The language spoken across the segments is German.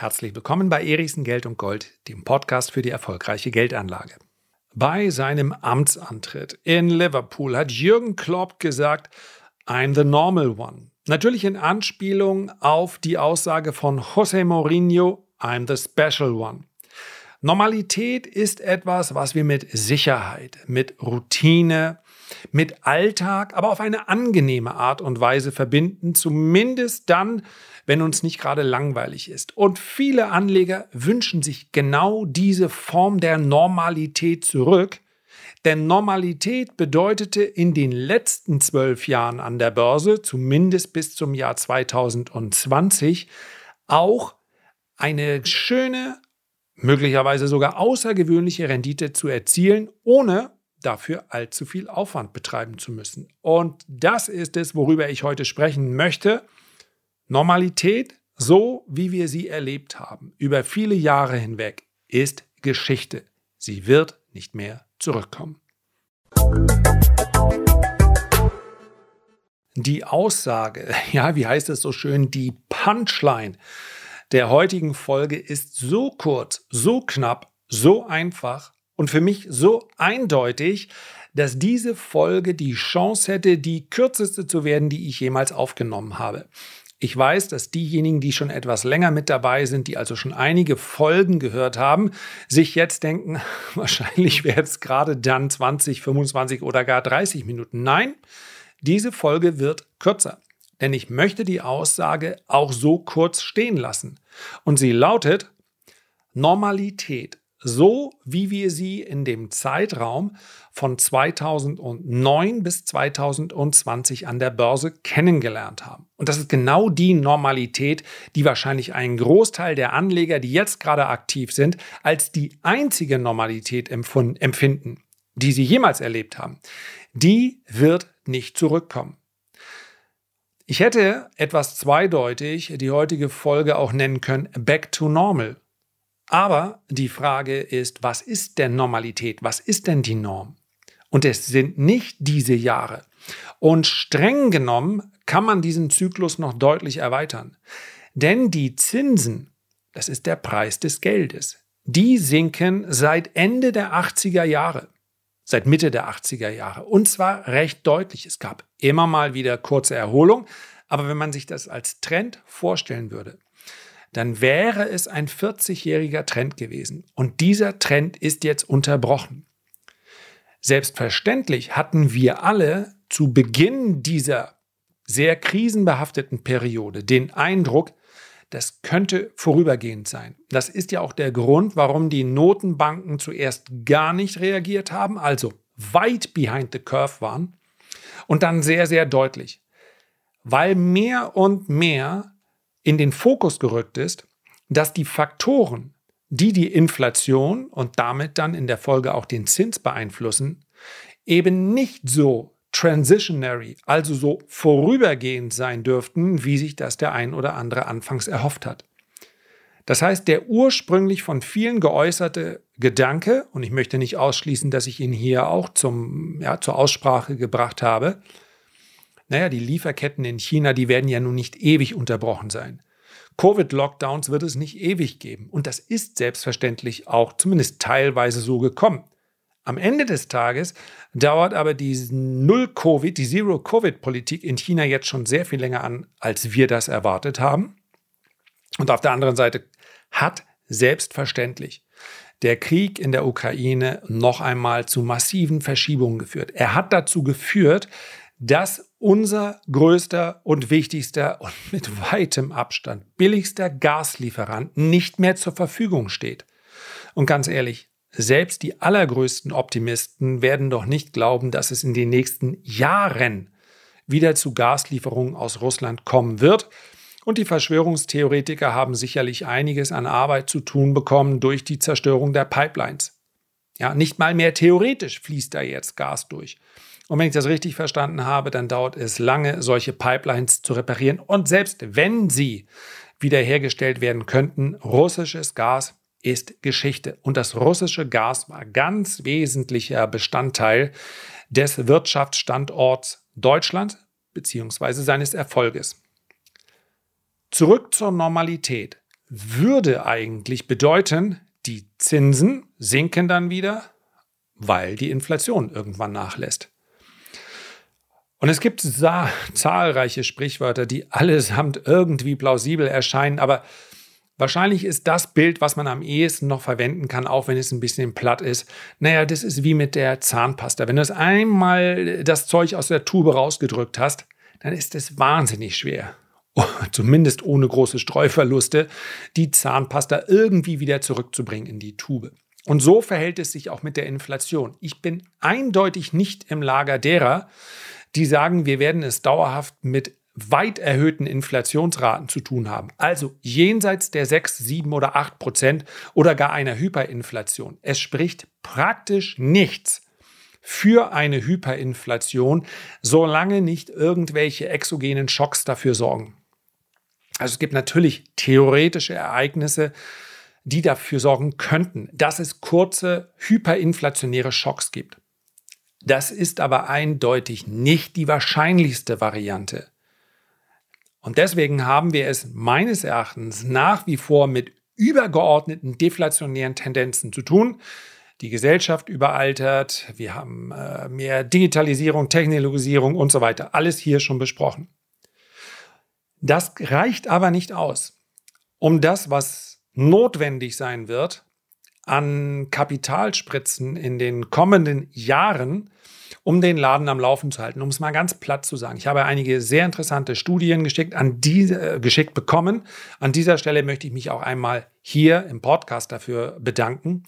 Herzlich willkommen bei Erichsen Geld und Gold, dem Podcast für die erfolgreiche Geldanlage. Bei seinem Amtsantritt in Liverpool hat Jürgen Klopp gesagt, I'm the normal one. Natürlich in Anspielung auf die Aussage von José Mourinho, I'm the special one. Normalität ist etwas, was wir mit Sicherheit, mit Routine, mit Alltag, aber auf eine angenehme Art und Weise verbinden, zumindest dann, wenn uns nicht gerade langweilig ist. Und viele Anleger wünschen sich genau diese Form der Normalität zurück, denn Normalität bedeutete in den letzten zwölf Jahren an der Börse, zumindest bis zum Jahr 2020, auch eine schöne, möglicherweise sogar außergewöhnliche Rendite zu erzielen, ohne dafür allzu viel Aufwand betreiben zu müssen. Und das ist es, worüber ich heute sprechen möchte. Normalität, so wie wir sie erlebt haben, über viele Jahre hinweg, ist Geschichte. Sie wird nicht mehr zurückkommen. Die Aussage, ja, wie heißt es so schön, die Punchline der heutigen Folge ist so kurz, so knapp, so einfach und für mich so eindeutig, dass diese Folge die Chance hätte, die kürzeste zu werden, die ich jemals aufgenommen habe. Ich weiß, dass diejenigen, die schon etwas länger mit dabei sind, die also schon einige Folgen gehört haben, sich jetzt denken, wahrscheinlich wäre es gerade dann 20, 25 oder gar 30 Minuten. Nein, diese Folge wird kürzer denn ich möchte die Aussage auch so kurz stehen lassen. Und sie lautet Normalität, so wie wir sie in dem Zeitraum von 2009 bis 2020 an der Börse kennengelernt haben. Und das ist genau die Normalität, die wahrscheinlich ein Großteil der Anleger, die jetzt gerade aktiv sind, als die einzige Normalität empfinden, die sie jemals erlebt haben. Die wird nicht zurückkommen. Ich hätte etwas zweideutig die heutige Folge auch nennen können Back to Normal. Aber die Frage ist, was ist denn Normalität? Was ist denn die Norm? Und es sind nicht diese Jahre. Und streng genommen kann man diesen Zyklus noch deutlich erweitern. Denn die Zinsen, das ist der Preis des Geldes, die sinken seit Ende der 80er Jahre seit Mitte der 80er Jahre. Und zwar recht deutlich. Es gab immer mal wieder kurze Erholung, aber wenn man sich das als Trend vorstellen würde, dann wäre es ein 40-jähriger Trend gewesen. Und dieser Trend ist jetzt unterbrochen. Selbstverständlich hatten wir alle zu Beginn dieser sehr krisenbehafteten Periode den Eindruck, das könnte vorübergehend sein. Das ist ja auch der Grund, warum die Notenbanken zuerst gar nicht reagiert haben, also weit behind the curve waren und dann sehr, sehr deutlich. Weil mehr und mehr in den Fokus gerückt ist, dass die Faktoren, die die Inflation und damit dann in der Folge auch den Zins beeinflussen, eben nicht so transitionary, also so vorübergehend sein dürften, wie sich das der ein oder andere anfangs erhofft hat. Das heißt, der ursprünglich von vielen geäußerte Gedanke, und ich möchte nicht ausschließen, dass ich ihn hier auch zum, ja, zur Aussprache gebracht habe, naja, die Lieferketten in China, die werden ja nun nicht ewig unterbrochen sein. Covid-Lockdowns wird es nicht ewig geben. Und das ist selbstverständlich auch zumindest teilweise so gekommen. Am Ende des Tages dauert aber die Null-Covid, die Zero-Covid-Politik in China jetzt schon sehr viel länger an, als wir das erwartet haben. Und auf der anderen Seite hat selbstverständlich der Krieg in der Ukraine noch einmal zu massiven Verschiebungen geführt. Er hat dazu geführt, dass unser größter und wichtigster und mit weitem Abstand billigster Gaslieferant nicht mehr zur Verfügung steht. Und ganz ehrlich, selbst die allergrößten Optimisten werden doch nicht glauben, dass es in den nächsten Jahren wieder zu Gaslieferungen aus Russland kommen wird. Und die Verschwörungstheoretiker haben sicherlich einiges an Arbeit zu tun bekommen durch die Zerstörung der Pipelines. Ja, nicht mal mehr theoretisch fließt da jetzt Gas durch. Und wenn ich das richtig verstanden habe, dann dauert es lange, solche Pipelines zu reparieren. Und selbst wenn sie wiederhergestellt werden könnten, russisches Gas ist Geschichte. Und das russische Gas war ganz wesentlicher Bestandteil des Wirtschaftsstandorts Deutschland bzw. seines Erfolges. Zurück zur Normalität. würde eigentlich bedeuten, die Zinsen sinken dann wieder, weil die Inflation irgendwann nachlässt. Und es gibt zahlreiche Sprichwörter, die allesamt irgendwie plausibel erscheinen, aber wahrscheinlich ist das Bild, was man am ehesten noch verwenden kann, auch wenn es ein bisschen platt ist. Naja, das ist wie mit der Zahnpasta. Wenn du es einmal das Zeug aus der Tube rausgedrückt hast, dann ist es wahnsinnig schwer, zumindest ohne große Streuverluste, die Zahnpasta irgendwie wieder zurückzubringen in die Tube. Und so verhält es sich auch mit der Inflation. Ich bin eindeutig nicht im Lager derer, die sagen, wir werden es dauerhaft mit weit erhöhten Inflationsraten zu tun haben. Also jenseits der 6, 7 oder 8 Prozent oder gar einer Hyperinflation. Es spricht praktisch nichts für eine Hyperinflation, solange nicht irgendwelche exogenen Schocks dafür sorgen. Also es gibt natürlich theoretische Ereignisse, die dafür sorgen könnten, dass es kurze hyperinflationäre Schocks gibt. Das ist aber eindeutig nicht die wahrscheinlichste Variante. Und deswegen haben wir es meines Erachtens nach wie vor mit übergeordneten deflationären Tendenzen zu tun. Die Gesellschaft überaltert, wir haben äh, mehr Digitalisierung, Technologisierung und so weiter. Alles hier schon besprochen. Das reicht aber nicht aus, um das, was notwendig sein wird, an Kapitalspritzen in den kommenden Jahren, um den Laden am Laufen zu halten. Um es mal ganz platt zu sagen. Ich habe einige sehr interessante Studien geschickt, an diese, äh, geschickt bekommen. An dieser Stelle möchte ich mich auch einmal hier im Podcast dafür bedanken.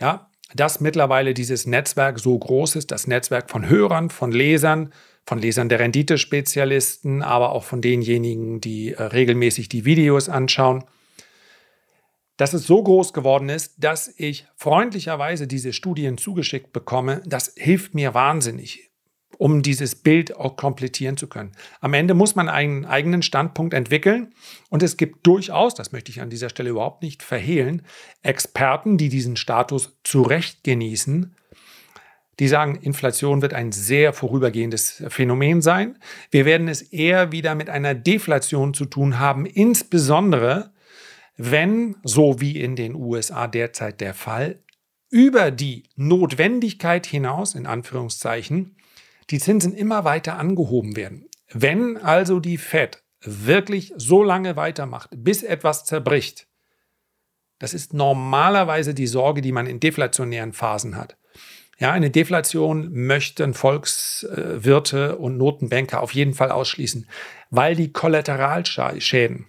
Ja, dass mittlerweile dieses Netzwerk so groß ist, das Netzwerk von Hörern, von Lesern, von Lesern der Renditespezialisten, aber auch von denjenigen, die äh, regelmäßig die Videos anschauen dass es so groß geworden ist, dass ich freundlicherweise diese Studien zugeschickt bekomme, das hilft mir wahnsinnig, um dieses Bild auch komplettieren zu können. Am Ende muss man einen eigenen Standpunkt entwickeln und es gibt durchaus, das möchte ich an dieser Stelle überhaupt nicht verhehlen, Experten, die diesen Status zu Recht genießen, die sagen, Inflation wird ein sehr vorübergehendes Phänomen sein. Wir werden es eher wieder mit einer Deflation zu tun haben, insbesondere wenn, so wie in den USA derzeit der Fall, über die Notwendigkeit hinaus, in Anführungszeichen, die Zinsen immer weiter angehoben werden. Wenn also die Fed wirklich so lange weitermacht, bis etwas zerbricht, das ist normalerweise die Sorge, die man in deflationären Phasen hat. Ja, eine Deflation möchten Volkswirte und Notenbanker auf jeden Fall ausschließen, weil die Kollateralschäden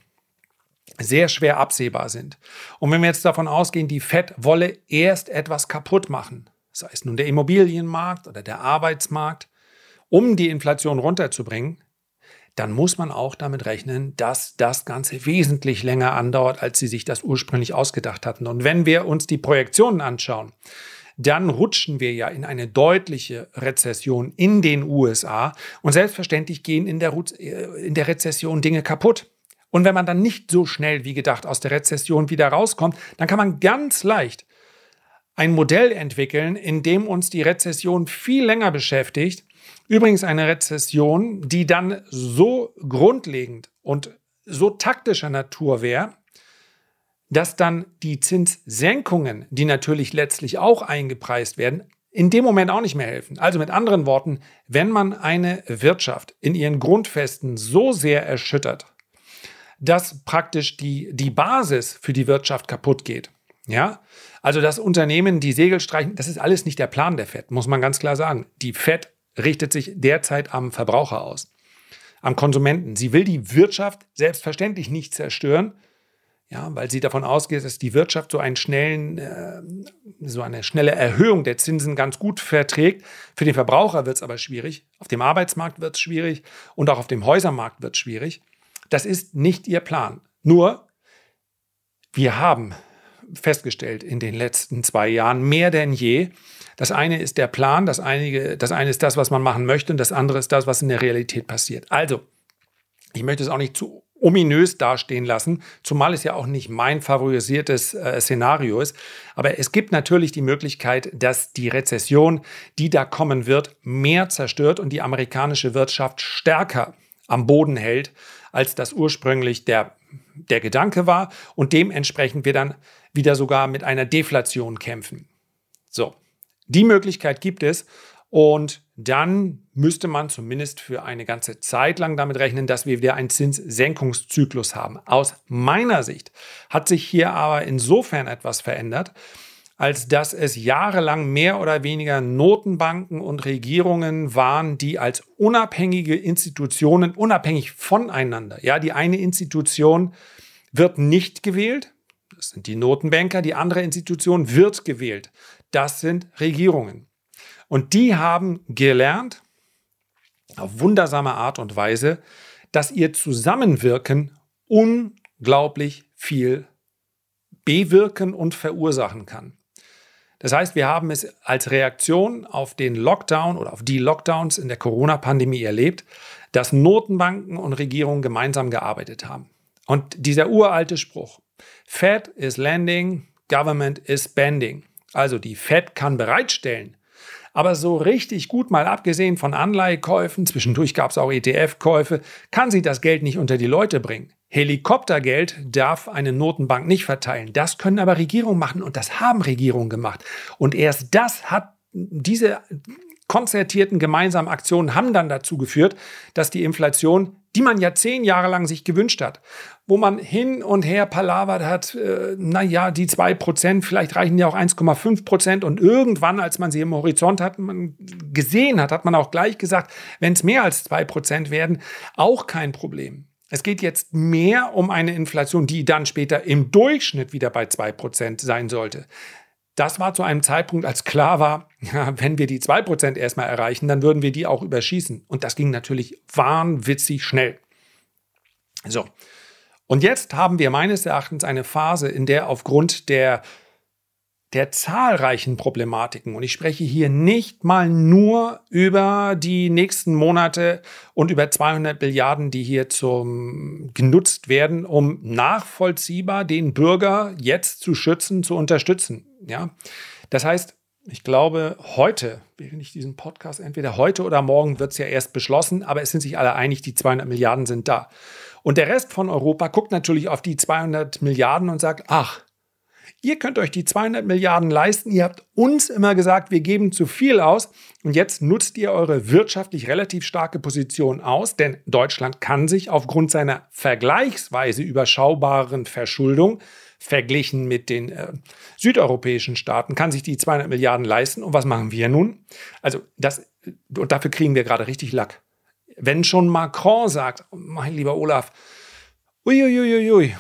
sehr schwer absehbar sind. Und wenn wir jetzt davon ausgehen, die Fed wolle erst etwas kaputt machen, sei es nun der Immobilienmarkt oder der Arbeitsmarkt, um die Inflation runterzubringen, dann muss man auch damit rechnen, dass das Ganze wesentlich länger andauert, als sie sich das ursprünglich ausgedacht hatten. Und wenn wir uns die Projektionen anschauen, dann rutschen wir ja in eine deutliche Rezession in den USA und selbstverständlich gehen in der, in der Rezession Dinge kaputt. Und wenn man dann nicht so schnell wie gedacht aus der Rezession wieder rauskommt, dann kann man ganz leicht ein Modell entwickeln, in dem uns die Rezession viel länger beschäftigt. Übrigens eine Rezession, die dann so grundlegend und so taktischer Natur wäre, dass dann die Zinssenkungen, die natürlich letztlich auch eingepreist werden, in dem Moment auch nicht mehr helfen. Also mit anderen Worten, wenn man eine Wirtschaft in ihren Grundfesten so sehr erschüttert, dass praktisch die, die Basis für die Wirtschaft kaputt geht. Ja, also das Unternehmen die Segel streichen, das ist alles nicht der Plan der FED, muss man ganz klar sagen. Die FED richtet sich derzeit am Verbraucher aus, am Konsumenten. Sie will die Wirtschaft selbstverständlich nicht zerstören, ja, weil sie davon ausgeht, dass die Wirtschaft so einen schnellen, äh, so eine schnelle Erhöhung der Zinsen ganz gut verträgt. Für den Verbraucher wird es aber schwierig, auf dem Arbeitsmarkt wird es schwierig und auch auf dem Häusermarkt wird es schwierig. Das ist nicht ihr Plan. Nur, wir haben festgestellt in den letzten zwei Jahren mehr denn je, das eine ist der Plan, das, einige, das eine ist das, was man machen möchte und das andere ist das, was in der Realität passiert. Also, ich möchte es auch nicht zu ominös dastehen lassen, zumal es ja auch nicht mein favorisiertes äh, Szenario ist. Aber es gibt natürlich die Möglichkeit, dass die Rezession, die da kommen wird, mehr zerstört und die amerikanische Wirtschaft stärker am Boden hält, als das ursprünglich der der Gedanke war und dementsprechend wir dann wieder sogar mit einer Deflation kämpfen. So, die Möglichkeit gibt es und dann müsste man zumindest für eine ganze Zeit lang damit rechnen, dass wir wieder einen Zinssenkungszyklus haben. Aus meiner Sicht hat sich hier aber insofern etwas verändert, als dass es jahrelang mehr oder weniger Notenbanken und Regierungen waren, die als unabhängige Institutionen, unabhängig voneinander, ja, die eine Institution wird nicht gewählt, das sind die Notenbanker, die andere Institution wird gewählt, das sind Regierungen. Und die haben gelernt, auf wundersame Art und Weise, dass ihr Zusammenwirken unglaublich viel bewirken und verursachen kann. Das heißt, wir haben es als Reaktion auf den Lockdown oder auf die Lockdowns in der Corona-Pandemie erlebt, dass Notenbanken und Regierungen gemeinsam gearbeitet haben. Und dieser uralte Spruch, Fed is lending, Government is spending. Also die Fed kann bereitstellen, aber so richtig gut, mal abgesehen von Anleihekäufen, zwischendurch gab es auch ETF-Käufe, kann sie das Geld nicht unter die Leute bringen. Helikoptergeld darf eine Notenbank nicht verteilen. Das können aber Regierungen machen und das haben Regierungen gemacht. Und erst das hat diese konzertierten gemeinsamen Aktionen haben dann dazu geführt, dass die Inflation, die man ja zehn Jahre lang sich gewünscht hat, wo man hin und her palavert hat, äh, naja, die zwei Prozent, vielleicht reichen ja auch 1,5 Prozent und irgendwann, als man sie im Horizont hat, man gesehen hat, hat man auch gleich gesagt, wenn es mehr als zwei Prozent werden, auch kein Problem. Es geht jetzt mehr um eine Inflation, die dann später im Durchschnitt wieder bei 2% sein sollte. Das war zu einem Zeitpunkt, als klar war, ja, wenn wir die 2% erstmal erreichen, dann würden wir die auch überschießen. Und das ging natürlich wahnwitzig schnell. So. Und jetzt haben wir meines Erachtens eine Phase, in der aufgrund der der zahlreichen Problematiken. Und ich spreche hier nicht mal nur über die nächsten Monate und über 200 Milliarden, die hier zum genutzt werden, um nachvollziehbar den Bürger jetzt zu schützen, zu unterstützen. Ja, das heißt, ich glaube, heute, während ich diesen Podcast, entweder heute oder morgen wird es ja erst beschlossen, aber es sind sich alle einig, die 200 Milliarden sind da. Und der Rest von Europa guckt natürlich auf die 200 Milliarden und sagt, ach, Ihr könnt euch die 200 Milliarden leisten. Ihr habt uns immer gesagt, wir geben zu viel aus. Und jetzt nutzt ihr eure wirtschaftlich relativ starke Position aus, denn Deutschland kann sich aufgrund seiner vergleichsweise überschaubaren Verschuldung verglichen mit den äh, südeuropäischen Staaten, kann sich die 200 Milliarden leisten. Und was machen wir nun? Also das, und dafür kriegen wir gerade richtig Lack. Wenn schon Macron sagt, mein lieber Olaf, uiuiuiui,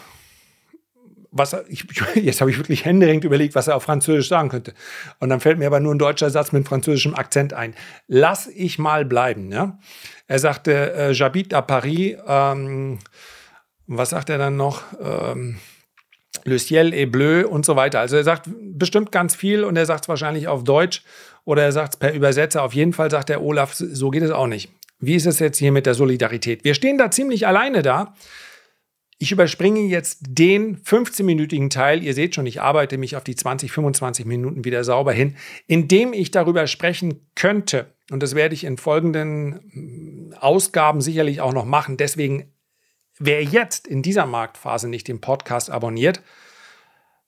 was ich, jetzt habe ich wirklich händeringend überlegt, was er auf Französisch sagen könnte. Und dann fällt mir aber nur ein deutscher Satz mit französischem Akzent ein. Lass ich mal bleiben. Ja? Er sagte, äh, j'habite à Paris. Ähm, was sagt er dann noch? Ähm, Le ciel est bleu und so weiter. Also er sagt bestimmt ganz viel und er sagt es wahrscheinlich auf Deutsch oder er sagt es per Übersetzer. Auf jeden Fall sagt der Olaf, so geht es auch nicht. Wie ist es jetzt hier mit der Solidarität? Wir stehen da ziemlich alleine da. Ich überspringe jetzt den 15-minütigen Teil. Ihr seht schon, ich arbeite mich auf die 20, 25 Minuten wieder sauber hin, indem ich darüber sprechen könnte. Und das werde ich in folgenden mm, Ausgaben sicherlich auch noch machen. Deswegen, wer jetzt in dieser Marktphase nicht den Podcast abonniert,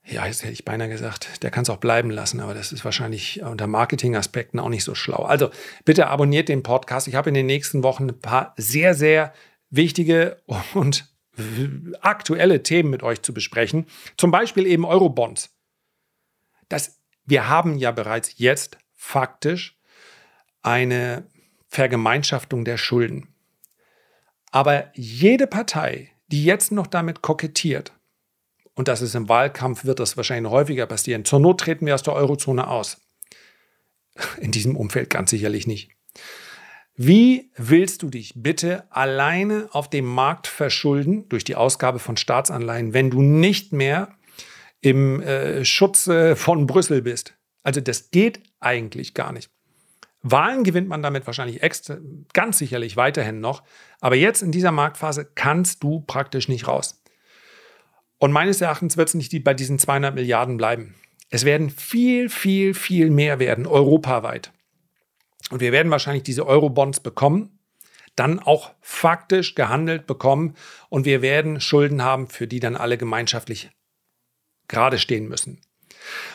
ja, jetzt hätte ich beinahe gesagt, der kann es auch bleiben lassen, aber das ist wahrscheinlich unter Marketingaspekten auch nicht so schlau. Also bitte abonniert den Podcast. Ich habe in den nächsten Wochen ein paar sehr, sehr wichtige und aktuelle Themen mit euch zu besprechen. Zum Beispiel eben Eurobonds. Das, wir haben ja bereits jetzt faktisch eine Vergemeinschaftung der Schulden. Aber jede Partei, die jetzt noch damit kokettiert, und das ist im Wahlkampf, wird das wahrscheinlich häufiger passieren, zur Not treten wir aus der Eurozone aus. In diesem Umfeld ganz sicherlich nicht. Wie willst du dich bitte alleine auf dem Markt verschulden durch die Ausgabe von Staatsanleihen, wenn du nicht mehr im äh, Schutze von Brüssel bist? Also das geht eigentlich gar nicht. Wahlen gewinnt man damit wahrscheinlich extra, ganz sicherlich weiterhin noch, aber jetzt in dieser Marktphase kannst du praktisch nicht raus. Und meines Erachtens wird es nicht bei diesen 200 Milliarden bleiben. Es werden viel, viel, viel mehr werden, europaweit. Und wir werden wahrscheinlich diese Euro-Bonds bekommen. dann auch faktisch gehandelt bekommen und wir werden Schulden haben, für die dann alle gemeinschaftlich gerade stehen müssen.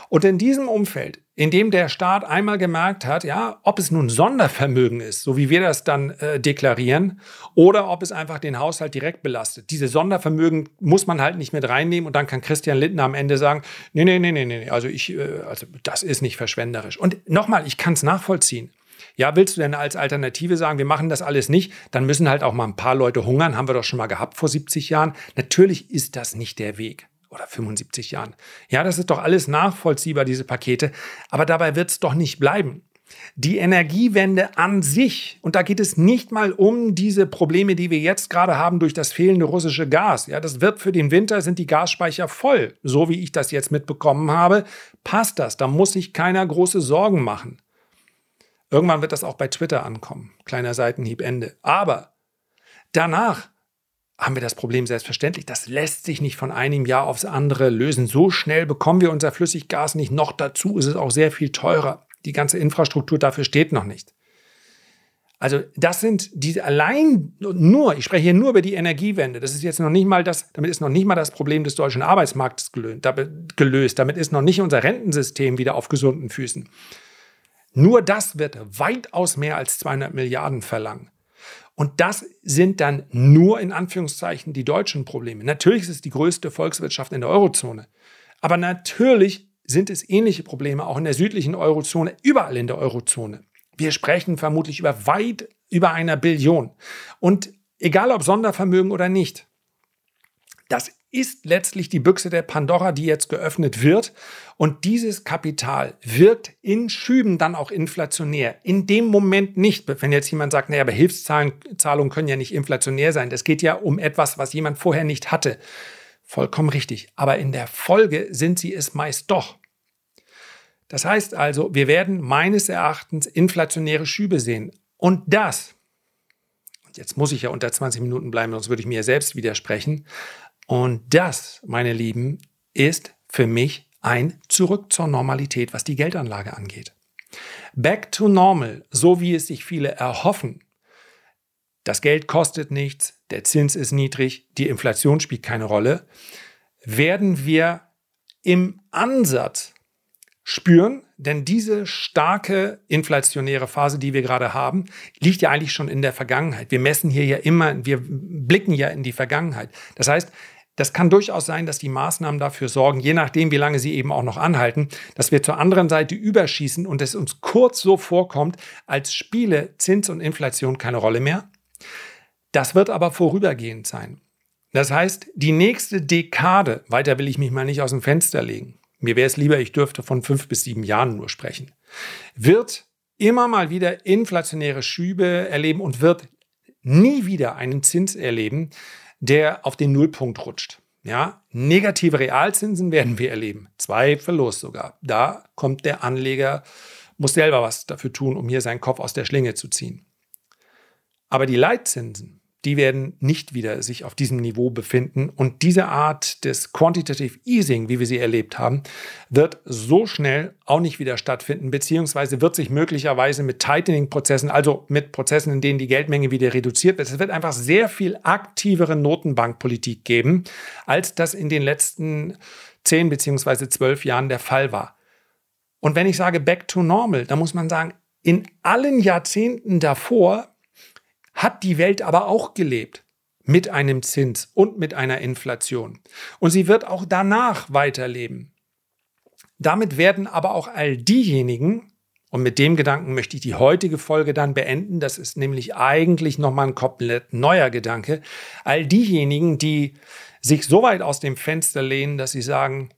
Und in diesem Umfeld, in dem der Staat einmal gemerkt hat, ja, ob es nun Sondervermögen ist, so wie wir das dann äh, deklarieren, oder ob es einfach den Haushalt direkt belastet. Diese Sondervermögen muss man halt nicht mit reinnehmen und dann kann Christian Lindner am Ende sagen, nee, nee, nee, nee, nee, also ich, äh, also das ist nicht verschwenderisch. Und nochmal, ich kann es nachvollziehen. Ja, willst du denn als Alternative sagen, wir machen das alles nicht, dann müssen halt auch mal ein paar Leute hungern, haben wir doch schon mal gehabt vor 70 Jahren. Natürlich ist das nicht der Weg oder 75 Jahren. Ja, das ist doch alles nachvollziehbar, diese Pakete, aber dabei wird es doch nicht bleiben. Die Energiewende an sich, und da geht es nicht mal um diese Probleme, die wir jetzt gerade haben durch das fehlende russische Gas. Ja, das wird für den Winter sind die Gasspeicher voll. So wie ich das jetzt mitbekommen habe, passt das. Da muss sich keiner große Sorgen machen. Irgendwann wird das auch bei Twitter ankommen. Kleiner Seitenhieb Ende. Aber danach haben wir das Problem selbstverständlich. Das lässt sich nicht von einem Jahr aufs andere lösen. So schnell bekommen wir unser Flüssiggas nicht. Noch dazu ist es auch sehr viel teurer. Die ganze Infrastruktur dafür steht noch nicht. Also das sind diese allein nur, ich spreche hier nur über die Energiewende. Das ist jetzt noch nicht mal das, damit ist noch nicht mal das Problem des deutschen Arbeitsmarktes gelöst. Damit ist noch nicht unser Rentensystem wieder auf gesunden Füßen. Nur das wird weitaus mehr als 200 Milliarden verlangen. Und das sind dann nur in Anführungszeichen die deutschen Probleme. Natürlich ist es die größte Volkswirtschaft in der Eurozone. Aber natürlich sind es ähnliche Probleme auch in der südlichen Eurozone, überall in der Eurozone. Wir sprechen vermutlich über weit über einer Billion. Und egal ob Sondervermögen oder nicht, das ist letztlich die Büchse der Pandora, die jetzt geöffnet wird. Und dieses Kapital wirkt in Schüben dann auch inflationär. In dem Moment nicht, wenn jetzt jemand sagt, naja, aber Hilfszahlungen können ja nicht inflationär sein. Das geht ja um etwas, was jemand vorher nicht hatte. Vollkommen richtig. Aber in der Folge sind sie es meist doch. Das heißt also, wir werden meines Erachtens inflationäre Schübe sehen. Und das, und jetzt muss ich ja unter 20 Minuten bleiben, sonst würde ich mir selbst widersprechen, und das, meine Lieben, ist für mich ein Zurück zur Normalität, was die Geldanlage angeht. Back to normal, so wie es sich viele erhoffen. Das Geld kostet nichts, der Zins ist niedrig, die Inflation spielt keine Rolle, werden wir im Ansatz spüren, denn diese starke inflationäre Phase, die wir gerade haben, liegt ja eigentlich schon in der Vergangenheit. Wir messen hier ja immer, wir blicken ja in die Vergangenheit. Das heißt, das kann durchaus sein, dass die Maßnahmen dafür sorgen, je nachdem, wie lange sie eben auch noch anhalten, dass wir zur anderen Seite überschießen und es uns kurz so vorkommt, als spiele Zins und Inflation keine Rolle mehr. Das wird aber vorübergehend sein. Das heißt, die nächste Dekade, weiter will ich mich mal nicht aus dem Fenster legen, mir wäre es lieber, ich dürfte von fünf bis sieben Jahren nur sprechen, wird immer mal wieder inflationäre Schübe erleben und wird nie wieder einen Zins erleben, der auf den Nullpunkt rutscht. Ja, negative Realzinsen werden wir erleben. Zweifellos sogar. Da kommt der Anleger, muss selber was dafür tun, um hier seinen Kopf aus der Schlinge zu ziehen. Aber die Leitzinsen, die werden nicht wieder sich auf diesem Niveau befinden. Und diese Art des Quantitative Easing, wie wir sie erlebt haben, wird so schnell auch nicht wieder stattfinden, beziehungsweise wird sich möglicherweise mit Tightening-Prozessen, also mit Prozessen, in denen die Geldmenge wieder reduziert wird, es wird einfach sehr viel aktivere Notenbankpolitik geben, als das in den letzten zehn beziehungsweise zwölf Jahren der Fall war. Und wenn ich sage back to normal, dann muss man sagen, in allen Jahrzehnten davor hat die Welt aber auch gelebt mit einem Zins und mit einer Inflation. Und sie wird auch danach weiterleben. Damit werden aber auch all diejenigen, und mit dem Gedanken möchte ich die heutige Folge dann beenden, das ist nämlich eigentlich nochmal ein komplett neuer Gedanke, all diejenigen, die sich so weit aus dem Fenster lehnen, dass sie sagen,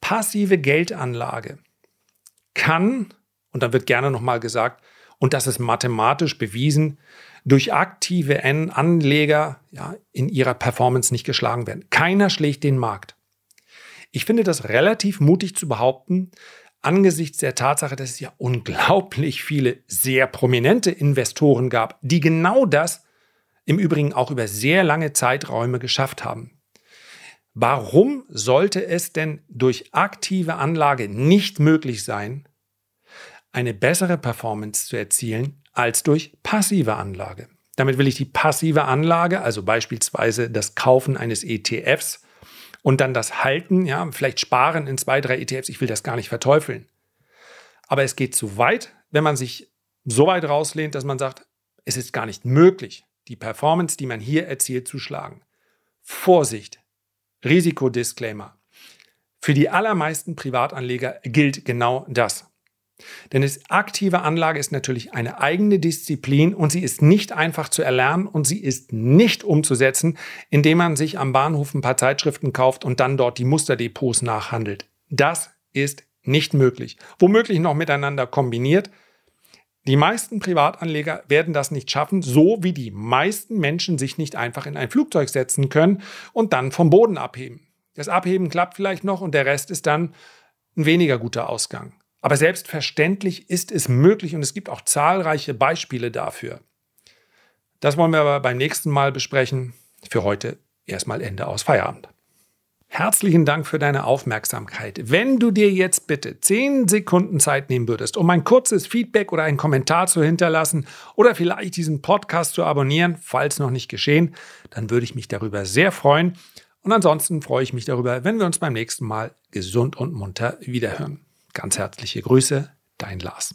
passive Geldanlage kann, und dann wird gerne nochmal gesagt, und das ist mathematisch bewiesen, durch aktive Anleger ja, in ihrer Performance nicht geschlagen werden. Keiner schlägt den Markt. Ich finde das relativ mutig zu behaupten, angesichts der Tatsache, dass es ja unglaublich viele sehr prominente Investoren gab, die genau das im Übrigen auch über sehr lange Zeiträume geschafft haben. Warum sollte es denn durch aktive Anlage nicht möglich sein, eine bessere Performance zu erzielen als durch passive Anlage. Damit will ich die passive Anlage, also beispielsweise das Kaufen eines ETFs und dann das Halten, ja, vielleicht sparen in zwei, drei ETFs. Ich will das gar nicht verteufeln. Aber es geht zu weit, wenn man sich so weit rauslehnt, dass man sagt, es ist gar nicht möglich, die Performance, die man hier erzielt, zu schlagen. Vorsicht, Risikodisclaimer. Für die allermeisten Privatanleger gilt genau das. Denn das aktive Anlage ist natürlich eine eigene Disziplin und sie ist nicht einfach zu erlernen und sie ist nicht umzusetzen, indem man sich am Bahnhof ein paar Zeitschriften kauft und dann dort die Musterdepots nachhandelt. Das ist nicht möglich. Womöglich noch miteinander kombiniert. Die meisten Privatanleger werden das nicht schaffen, so wie die meisten Menschen sich nicht einfach in ein Flugzeug setzen können und dann vom Boden abheben. Das Abheben klappt vielleicht noch und der Rest ist dann ein weniger guter Ausgang. Aber selbstverständlich ist es möglich und es gibt auch zahlreiche Beispiele dafür. Das wollen wir aber beim nächsten Mal besprechen. Für heute erstmal Ende aus Feierabend. Herzlichen Dank für deine Aufmerksamkeit. Wenn du dir jetzt bitte 10 Sekunden Zeit nehmen würdest, um ein kurzes Feedback oder einen Kommentar zu hinterlassen oder vielleicht diesen Podcast zu abonnieren, falls noch nicht geschehen, dann würde ich mich darüber sehr freuen. Und ansonsten freue ich mich darüber, wenn wir uns beim nächsten Mal gesund und munter wiederhören. Ganz herzliche Grüße, dein Lars.